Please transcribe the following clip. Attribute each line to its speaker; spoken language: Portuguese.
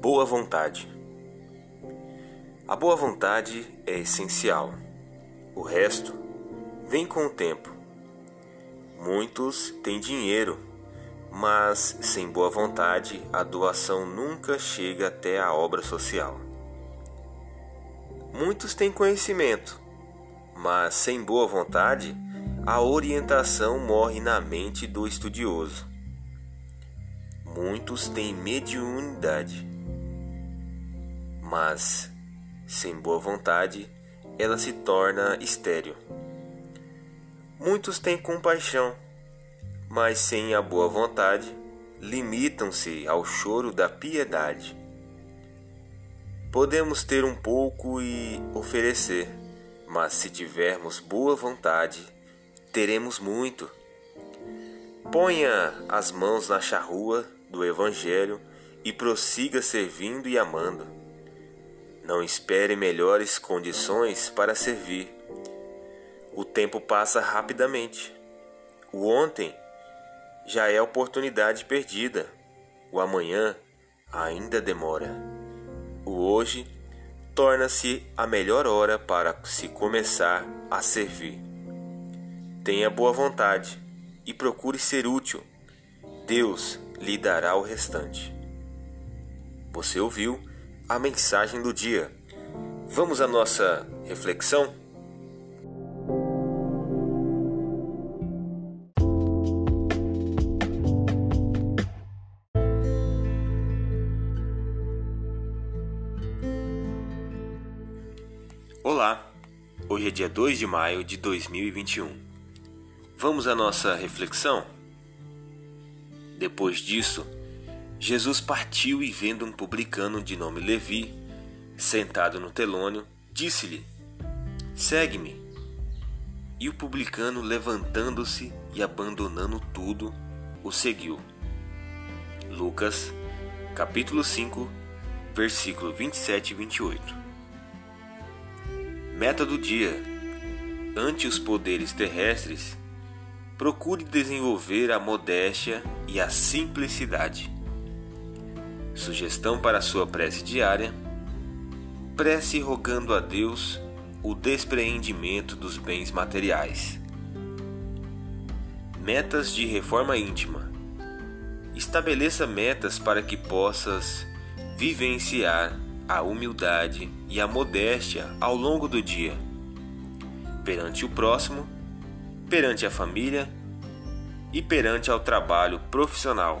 Speaker 1: Boa vontade. A boa vontade é essencial. O resto vem com o tempo. Muitos têm dinheiro, mas sem boa vontade a doação nunca chega até a obra social. Muitos têm conhecimento, mas sem boa vontade, a orientação morre na mente do estudioso. Muitos têm mediunidade, mas sem boa vontade, ela se torna estéril. Muitos têm compaixão, mas sem a boa vontade, limitam-se ao choro da piedade. Podemos ter um pouco e oferecer, mas se tivermos boa vontade, teremos muito. Ponha as mãos na charrua do Evangelho e prossiga servindo e amando. Não espere melhores condições para servir. O tempo passa rapidamente. O ontem já é oportunidade perdida. O amanhã ainda demora. O hoje torna-se a melhor hora para se começar a servir. Tenha boa vontade e procure ser útil. Deus lhe dará o restante. Você ouviu a mensagem do dia. Vamos à nossa reflexão? Olá, hoje é dia 2 de maio de 2021. Vamos à nossa reflexão? Depois disso, Jesus partiu e, vendo um publicano de nome Levi, sentado no telônio, disse-lhe: Segue-me. E o publicano, levantando-se e abandonando tudo, o seguiu. Lucas, capítulo 5, versículo 27 e 28. Meta do dia: ante os poderes terrestres, procure desenvolver a modéstia e a simplicidade. Sugestão para sua prece diária: prece rogando a Deus o despreendimento dos bens materiais. Metas de reforma íntima: estabeleça metas para que possas vivenciar a humildade e a modéstia ao longo do dia, perante o próximo, perante a família e perante ao trabalho profissional.